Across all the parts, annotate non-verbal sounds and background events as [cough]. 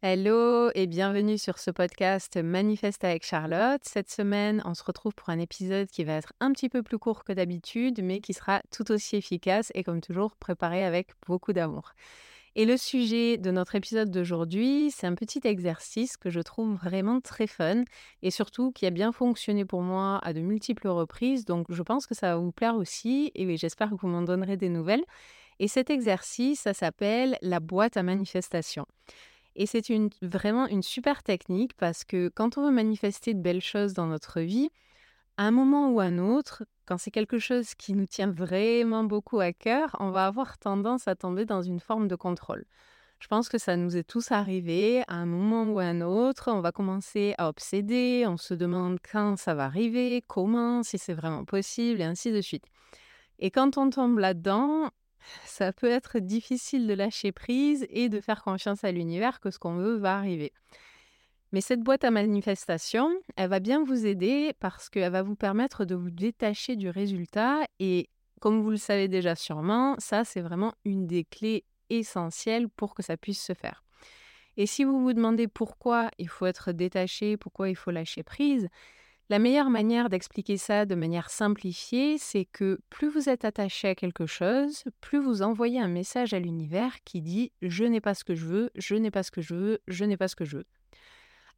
Hello et bienvenue sur ce podcast Manifeste avec Charlotte. Cette semaine, on se retrouve pour un épisode qui va être un petit peu plus court que d'habitude, mais qui sera tout aussi efficace et comme toujours préparé avec beaucoup d'amour. Et le sujet de notre épisode d'aujourd'hui, c'est un petit exercice que je trouve vraiment très fun et surtout qui a bien fonctionné pour moi à de multiples reprises. Donc je pense que ça va vous plaire aussi et j'espère que vous m'en donnerez des nouvelles. Et cet exercice, ça s'appelle la boîte à manifestation. Et c'est vraiment une super technique parce que quand on veut manifester de belles choses dans notre vie, à un moment ou à un autre, quand c'est quelque chose qui nous tient vraiment beaucoup à cœur, on va avoir tendance à tomber dans une forme de contrôle. Je pense que ça nous est tous arrivé à un moment ou à un autre. On va commencer à obséder, on se demande quand ça va arriver, comment, si c'est vraiment possible, et ainsi de suite. Et quand on tombe là-dedans, ça peut être difficile de lâcher prise et de faire confiance à l'univers que ce qu'on veut va arriver. Mais cette boîte à manifestation, elle va bien vous aider parce qu'elle va vous permettre de vous détacher du résultat et comme vous le savez déjà sûrement, ça c'est vraiment une des clés essentielles pour que ça puisse se faire. Et si vous vous demandez pourquoi il faut être détaché, pourquoi il faut lâcher prise, la meilleure manière d'expliquer ça de manière simplifiée, c'est que plus vous êtes attaché à quelque chose, plus vous envoyez un message à l'univers qui dit je n'ai pas ce que je veux, je n'ai pas ce que je veux, je n'ai pas ce que je veux.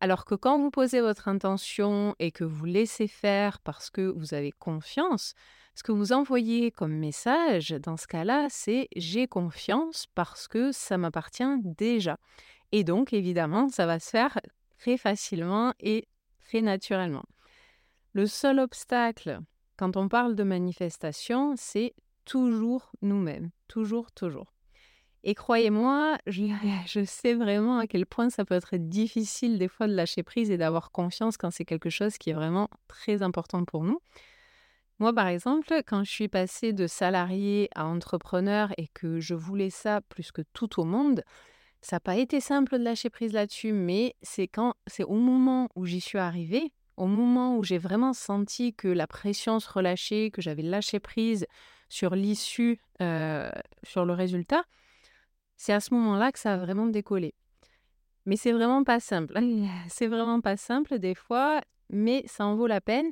Alors que quand vous posez votre intention et que vous laissez faire parce que vous avez confiance, ce que vous envoyez comme message dans ce cas-là, c'est j'ai confiance parce que ça m'appartient déjà. Et donc, évidemment, ça va se faire très facilement et très naturellement. Le seul obstacle quand on parle de manifestation, c'est toujours nous-mêmes, toujours, toujours. Et croyez-moi, [laughs] je, sais vraiment à quel point ça peut être difficile des fois de lâcher prise et d'avoir confiance quand c'est quelque chose qui est vraiment très important pour nous. Moi, par exemple, quand je suis passée de salarié à entrepreneur et que je voulais ça plus que tout au monde, ça n'a pas été simple de lâcher prise là-dessus, mais c'est quand c'est au moment où j'y suis arrivée au moment où j'ai vraiment senti que la pression se relâchait, que j'avais lâché prise sur l'issue, euh, sur le résultat, c'est à ce moment-là que ça a vraiment décollé. Mais c'est vraiment pas simple. [laughs] C'est vraiment pas simple des fois, mais ça en vaut la peine.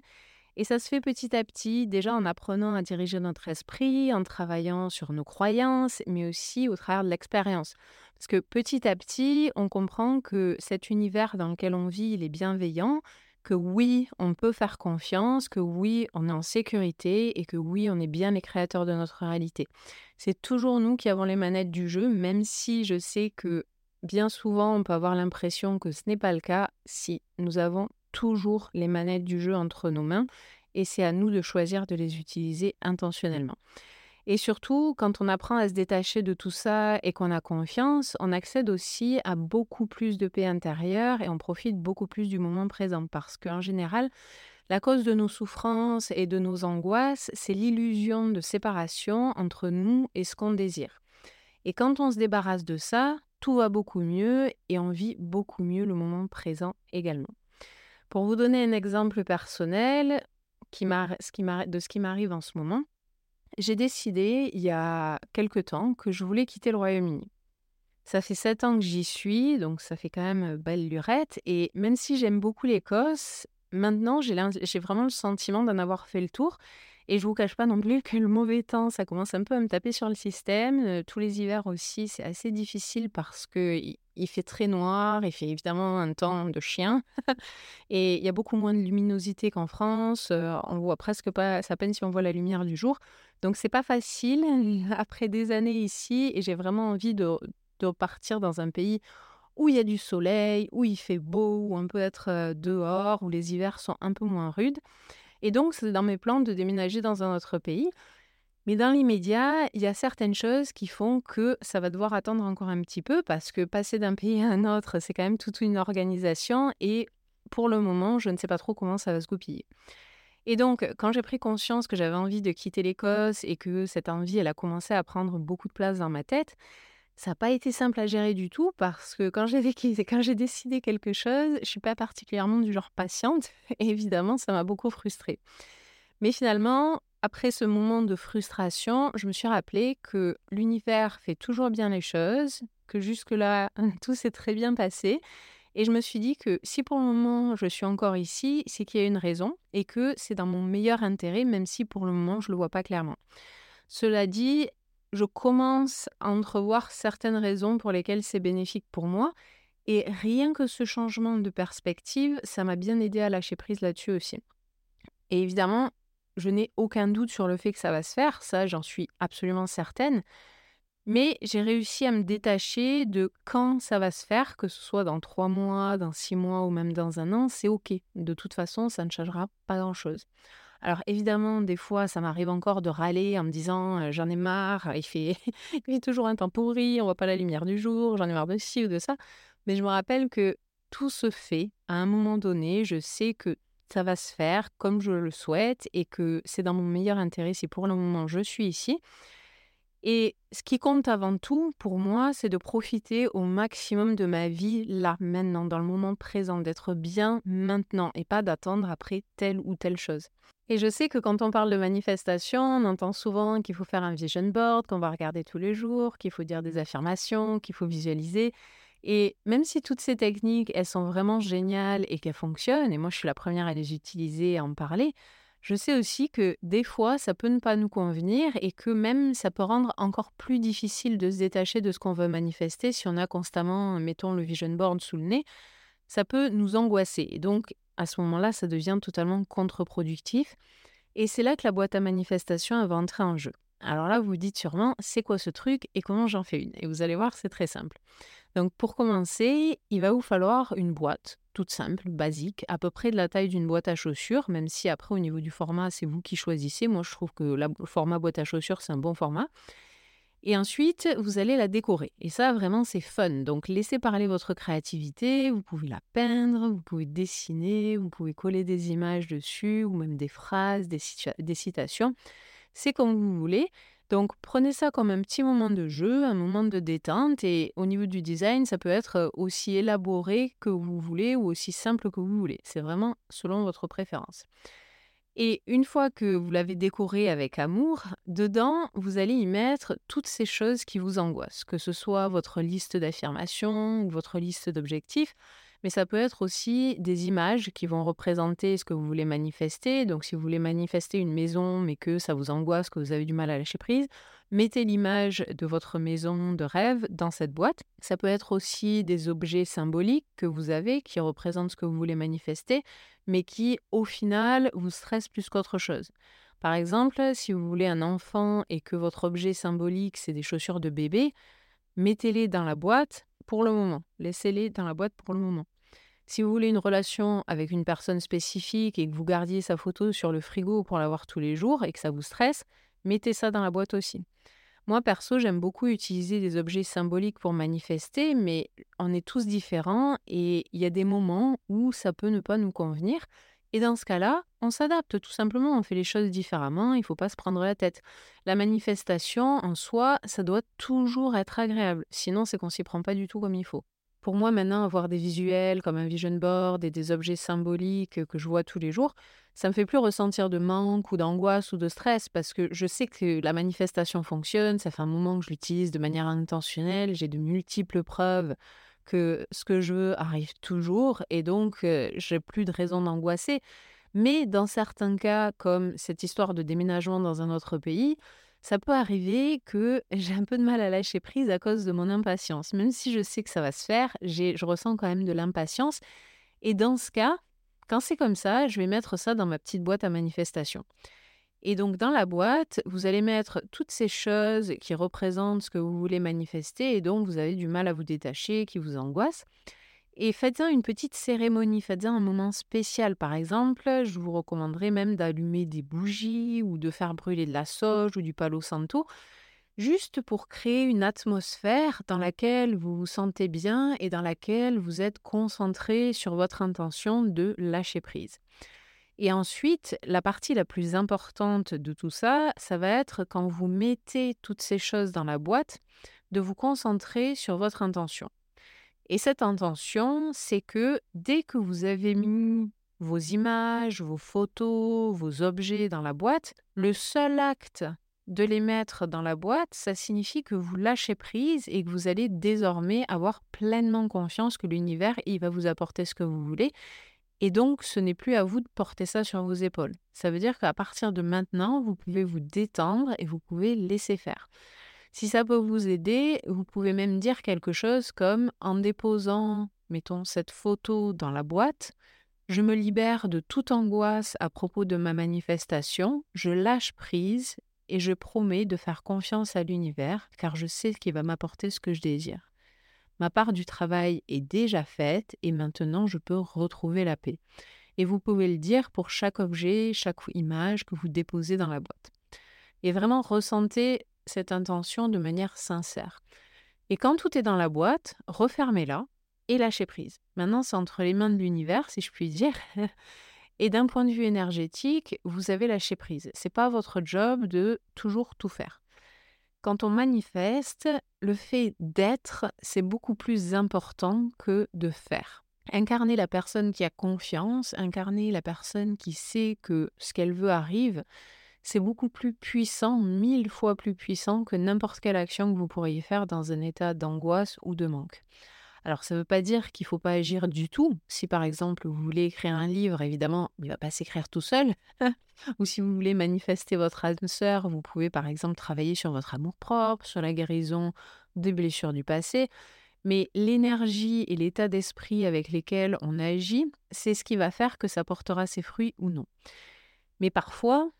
Et ça se fait petit à petit, déjà en apprenant à diriger notre esprit, en travaillant sur nos croyances, mais aussi au travers de l'expérience. Parce que petit à petit, on comprend que cet univers dans lequel on vit, il est bienveillant, que oui, on peut faire confiance, que oui, on est en sécurité et que oui, on est bien les créateurs de notre réalité. C'est toujours nous qui avons les manettes du jeu, même si je sais que bien souvent, on peut avoir l'impression que ce n'est pas le cas. Si nous avons toujours les manettes du jeu entre nos mains et c'est à nous de choisir de les utiliser intentionnellement. Et surtout, quand on apprend à se détacher de tout ça et qu'on a confiance, on accède aussi à beaucoup plus de paix intérieure et on profite beaucoup plus du moment présent. Parce qu'en général, la cause de nos souffrances et de nos angoisses, c'est l'illusion de séparation entre nous et ce qu'on désire. Et quand on se débarrasse de ça, tout va beaucoup mieux et on vit beaucoup mieux le moment présent également. Pour vous donner un exemple personnel de ce qui m'arrive en ce moment, j'ai décidé il y a quelque temps que je voulais quitter le Royaume-Uni. Ça fait sept ans que j'y suis, donc ça fait quand même belle lurette. Et même si j'aime beaucoup l'Écosse, maintenant j'ai vraiment le sentiment d'en avoir fait le tour. Et je vous cache pas non plus que le mauvais temps, ça commence un peu à me taper sur le système. tous les hivers aussi, c'est assez difficile parce que il fait très noir, il fait évidemment un temps de chien. [laughs] et il y a beaucoup moins de luminosité qu'en France. on voit presque pas, c'est à peine si on voit la lumière du jour. Donc c'est pas facile [laughs] après des années ici et j'ai vraiment envie de, de partir dans un pays où il y a du soleil, où il fait beau, où on peut être dehors, où les hivers sont un peu moins rudes. Et donc c'est dans mes plans de déménager dans un autre pays. Mais dans l'immédiat, il y a certaines choses qui font que ça va devoir attendre encore un petit peu parce que passer d'un pays à un autre, c'est quand même toute une organisation et pour le moment, je ne sais pas trop comment ça va se goupiller. Et donc, quand j'ai pris conscience que j'avais envie de quitter l'Écosse et que cette envie, elle a commencé à prendre beaucoup de place dans ma tête, ça n'a pas été simple à gérer du tout parce que [laughs] quand j'ai décidé quelque chose, je suis pas particulièrement du genre patiente. Et [laughs] évidemment, ça m'a beaucoup frustrée. Mais finalement, après ce moment de frustration, je me suis rappelé que l'univers fait toujours bien les choses, que jusque-là, [laughs] tout s'est très bien passé. Et je me suis dit que si pour le moment je suis encore ici, c'est qu'il y a une raison et que c'est dans mon meilleur intérêt, même si pour le moment je ne le vois pas clairement. Cela dit, je commence à entrevoir certaines raisons pour lesquelles c'est bénéfique pour moi. Et rien que ce changement de perspective, ça m'a bien aidé à lâcher prise là-dessus aussi. Et évidemment, je n'ai aucun doute sur le fait que ça va se faire, ça j'en suis absolument certaine. Mais j'ai réussi à me détacher de quand ça va se faire, que ce soit dans trois mois, dans six mois ou même dans un an, c'est ok. De toute façon, ça ne changera pas grand-chose. Alors évidemment, des fois, ça m'arrive encore de râler en me disant j'en ai marre, il fait, [laughs] il fait toujours un temps pourri, on voit pas la lumière du jour, j'en ai marre de ci ou de ça. Mais je me rappelle que tout se fait à un moment donné. Je sais que ça va se faire comme je le souhaite et que c'est dans mon meilleur intérêt si pour le moment je suis ici. Et ce qui compte avant tout pour moi, c'est de profiter au maximum de ma vie là, maintenant, dans le moment présent, d'être bien maintenant et pas d'attendre après telle ou telle chose. Et je sais que quand on parle de manifestation, on entend souvent qu'il faut faire un vision board, qu'on va regarder tous les jours, qu'il faut dire des affirmations, qu'il faut visualiser. Et même si toutes ces techniques, elles sont vraiment géniales et qu'elles fonctionnent, et moi je suis la première à les utiliser et à en parler, je sais aussi que des fois, ça peut ne pas nous convenir et que même ça peut rendre encore plus difficile de se détacher de ce qu'on veut manifester si on a constamment, mettons, le vision board sous le nez. Ça peut nous angoisser. Et donc, à ce moment-là, ça devient totalement contre-productif. Et c'est là que la boîte à manifestation va entrer en jeu. Alors là, vous vous dites sûrement, c'est quoi ce truc et comment j'en fais une? Et vous allez voir, c'est très simple. Donc pour commencer, il va vous falloir une boîte toute simple, basique, à peu près de la taille d'une boîte à chaussures, même si après au niveau du format, c'est vous qui choisissez. Moi, je trouve que le format boîte à chaussures, c'est un bon format. Et ensuite, vous allez la décorer. Et ça, vraiment, c'est fun. Donc, laissez parler votre créativité. Vous pouvez la peindre, vous pouvez dessiner, vous pouvez coller des images dessus ou même des phrases, des, des citations. C'est comme vous voulez. Donc, prenez ça comme un petit moment de jeu, un moment de détente. Et au niveau du design, ça peut être aussi élaboré que vous voulez ou aussi simple que vous voulez. C'est vraiment selon votre préférence. Et une fois que vous l'avez décoré avec amour, dedans, vous allez y mettre toutes ces choses qui vous angoissent, que ce soit votre liste d'affirmations ou votre liste d'objectifs, mais ça peut être aussi des images qui vont représenter ce que vous voulez manifester. Donc si vous voulez manifester une maison, mais que ça vous angoisse, que vous avez du mal à lâcher prise, mettez l'image de votre maison de rêve dans cette boîte. Ça peut être aussi des objets symboliques que vous avez qui représentent ce que vous voulez manifester, mais qui, au final, vous stressent plus qu'autre chose. Par exemple, si vous voulez un enfant et que votre objet symbolique, c'est des chaussures de bébé, mettez-les dans la boîte pour le moment. Laissez-les dans la boîte pour le moment. Si vous voulez une relation avec une personne spécifique et que vous gardiez sa photo sur le frigo pour la voir tous les jours et que ça vous stresse, mettez ça dans la boîte aussi. Moi, perso, j'aime beaucoup utiliser des objets symboliques pour manifester, mais on est tous différents et il y a des moments où ça peut ne pas nous convenir. Et dans ce cas-là, on s'adapte tout simplement, on fait les choses différemment, il ne faut pas se prendre la tête. La manifestation en soi, ça doit toujours être agréable, sinon c'est qu'on s'y prend pas du tout comme il faut. Pour moi, maintenant, avoir des visuels comme un vision board et des objets symboliques que je vois tous les jours, ça me fait plus ressentir de manque ou d'angoisse ou de stress parce que je sais que la manifestation fonctionne, ça fait un moment que je l'utilise de manière intentionnelle, j'ai de multiples preuves que ce que je veux arrive toujours et donc j'ai plus de raison d'angoisser. Mais dans certains cas, comme cette histoire de déménagement dans un autre pays, ça peut arriver que [laughs] j'ai un peu de mal à lâcher prise à cause de mon impatience. Même si je sais que ça va se faire, je ressens quand même de l'impatience. Et dans ce cas, quand c'est comme ça, je vais mettre ça dans ma petite boîte à manifestation. Et donc dans la boîte, vous allez mettre toutes ces choses qui représentent ce que vous voulez manifester et dont vous avez du mal à vous détacher, qui vous angoissent. Et faites-en une petite cérémonie, faites-en un moment spécial. Par exemple, je vous recommanderais même d'allumer des bougies ou de faire brûler de la sauge ou du palo santo, juste pour créer une atmosphère dans laquelle vous vous sentez bien et dans laquelle vous êtes concentré sur votre intention de lâcher prise. Et ensuite, la partie la plus importante de tout ça, ça va être quand vous mettez toutes ces choses dans la boîte, de vous concentrer sur votre intention. Et cette intention, c'est que dès que vous avez mis vos images, vos photos, vos objets dans la boîte, le seul acte de les mettre dans la boîte, ça signifie que vous lâchez prise et que vous allez désormais avoir pleinement confiance que l'univers, il va vous apporter ce que vous voulez. Et donc, ce n'est plus à vous de porter ça sur vos épaules. Ça veut dire qu'à partir de maintenant, vous pouvez vous détendre et vous pouvez laisser faire. Si ça peut vous aider, vous pouvez même dire quelque chose comme en déposant, mettons, cette photo dans la boîte, je me libère de toute angoisse à propos de ma manifestation, je lâche prise et je promets de faire confiance à l'univers car je sais qu'il va m'apporter ce que je désire. Ma part du travail est déjà faite et maintenant je peux retrouver la paix. Et vous pouvez le dire pour chaque objet, chaque image que vous déposez dans la boîte. Et vraiment ressentez cette intention de manière sincère. Et quand tout est dans la boîte, refermez-la et lâchez prise. Maintenant, c'est entre les mains de l'univers, si je puis dire. [laughs] Et d'un point de vue énergétique, vous avez lâché prise. C'est pas votre job de toujours tout faire. Quand on manifeste, le fait d'être, c'est beaucoup plus important que de faire. Incarner la personne qui a confiance, incarner la personne qui sait que ce qu'elle veut arrive, c'est beaucoup plus puissant, mille fois plus puissant que n'importe quelle action que vous pourriez faire dans un état d'angoisse ou de manque. Alors ça ne veut pas dire qu'il ne faut pas agir du tout. Si par exemple vous voulez écrire un livre, évidemment, il ne va pas s'écrire tout seul. [laughs] Ou si vous voulez manifester votre âme sœur, vous pouvez par exemple travailler sur votre amour-propre, sur la guérison des blessures du passé. Mais l'énergie et l'état d'esprit avec lesquels on agit, c'est ce qui va faire que ça portera ses fruits ou non. Mais parfois,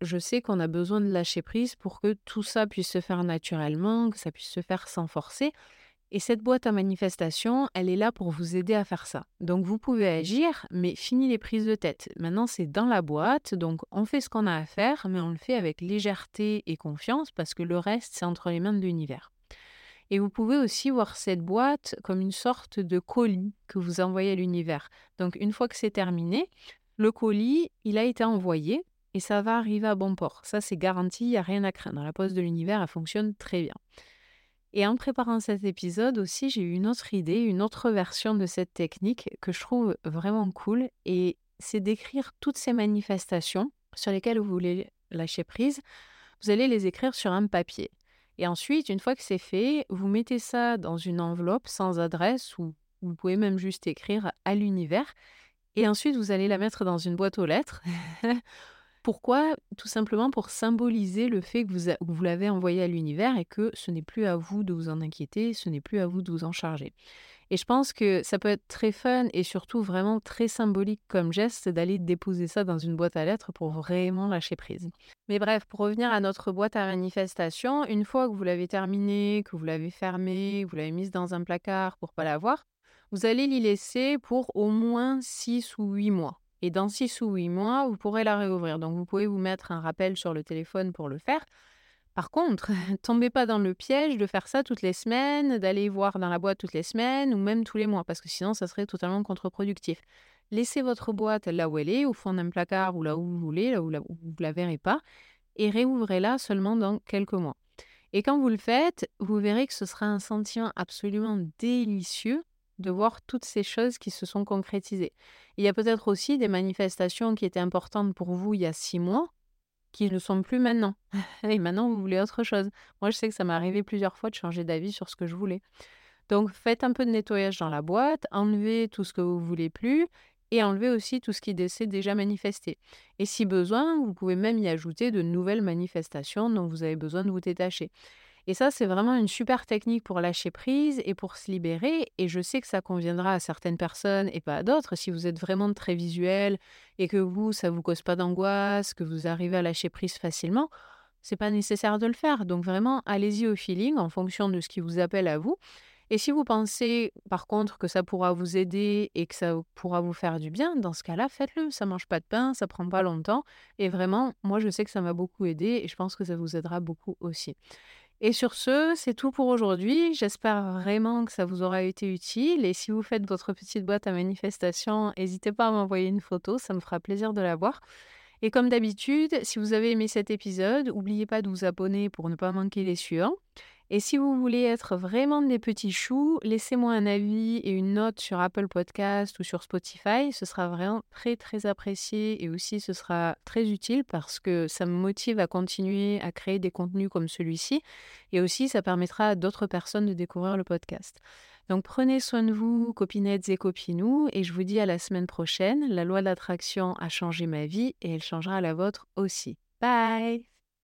je sais qu'on a besoin de lâcher prise pour que tout ça puisse se faire naturellement, que ça puisse se faire sans forcer. Et cette boîte à manifestation, elle est là pour vous aider à faire ça. Donc vous pouvez agir, mais fini les prises de tête. Maintenant, c'est dans la boîte, donc on fait ce qu'on a à faire, mais on le fait avec légèreté et confiance parce que le reste, c'est entre les mains de l'univers. Et vous pouvez aussi voir cette boîte comme une sorte de colis que vous envoyez à l'univers. Donc une fois que c'est terminé, le colis, il a été envoyé et ça va arriver à bon port. Ça, c'est garanti, il n'y a rien à craindre. La poste de l'univers, elle fonctionne très bien. Et en préparant cet épisode aussi, j'ai eu une autre idée, une autre version de cette technique que je trouve vraiment cool. Et c'est d'écrire toutes ces manifestations sur lesquelles vous voulez lâcher prise. Vous allez les écrire sur un papier. Et ensuite, une fois que c'est fait, vous mettez ça dans une enveloppe sans adresse ou vous pouvez même juste écrire à l'univers. Et ensuite, vous allez la mettre dans une boîte aux lettres [laughs] Pourquoi? Tout simplement pour symboliser le fait que vous, l'avez envoyé à l'univers et que ce n'est plus à vous de vous en inquiéter, ce n'est plus à vous de vous en charger. Et je pense que ça peut être très fun et surtout vraiment très symbolique comme geste d'aller déposer ça dans une boîte à lettres pour vraiment lâcher prise. Mais bref, pour revenir à notre boîte à manifestation, une fois que vous l'avez terminée, que vous l'avez fermée, que vous l'avez mise dans un placard pour pas la voir, vous allez l'y laisser pour au moins 6 ou 8 mois. Et dans 6 ou 8 mois, vous pourrez la réouvrir. Donc, vous pouvez vous mettre un rappel sur le téléphone pour le faire. Par contre, [laughs] tombez pas dans le piège de faire ça toutes les semaines, d'aller voir dans la boîte toutes les semaines ou même tous les mois, parce que sinon, ça serait totalement contre-productif. Laissez votre boîte là où elle est, au fond d'un placard ou là où vous voulez, là où, vous ne la verrez pas, et réouvrez-la seulement dans quelques mois. Et quand vous le faites, vous verrez que ce sera un sentiment absolument délicieux de voir toutes ces choses qui se sont concrétisées. Il y a peut-être aussi des manifestations qui étaient importantes pour vous il y a six mois, qui ne sont plus maintenant. [laughs] Et maintenant, vous voulez autre chose. Moi, je sais que ça m'est arrivé plusieurs fois de changer d'avis sur ce que je voulais. Donc, faites un peu de nettoyage dans la boîte, enlevez tout ce que vous voulez plus et enlevez aussi tout ce qui s'est déjà manifesté. Et si besoin, vous pouvez même y ajouter de nouvelles manifestations dont vous avez besoin de vous détacher. Et ça, c'est vraiment une super technique pour lâcher prise et pour se libérer. Et je sais que ça conviendra à certaines personnes et pas à d'autres. Si vous êtes vraiment très visuel et que vous, ça vous cause pas d'angoisse, que vous arrivez à lâcher prise facilement, c'est pas nécessaire de le faire. Donc vraiment, allez-y au feeling en fonction de ce qui vous appelle à vous. Et si vous pensez par contre que ça pourra vous aider et que ça pourra vous faire du bien, dans ce cas-là, faites-le. Ça mange pas de pain, ça prend pas longtemps. Et vraiment, moi je sais que ça m'a beaucoup aidé et je pense que ça vous aidera beaucoup aussi. Et sur ce, c'est tout pour aujourd'hui. J'espère vraiment que ça vous aura été utile. Et si vous faites votre petite boîte à manifestation, n'hésitez pas à m'envoyer une photo, ça me fera plaisir de la voir. Et comme d'habitude, si vous avez aimé cet épisode, n'oubliez pas de vous abonner pour ne pas manquer les suivants. Et si vous voulez être vraiment des petits choux, laissez-moi un avis et une note sur Apple Podcast ou sur Spotify. Ce sera vraiment très très apprécié et aussi ce sera très utile parce que ça me motive à continuer à créer des contenus comme celui-ci et aussi ça permettra à d'autres personnes de découvrir le podcast. Donc prenez soin de vous, copinettes et copinous, et je vous dis à la semaine prochaine. La loi d'attraction a changé ma vie et elle changera la vôtre aussi. Bye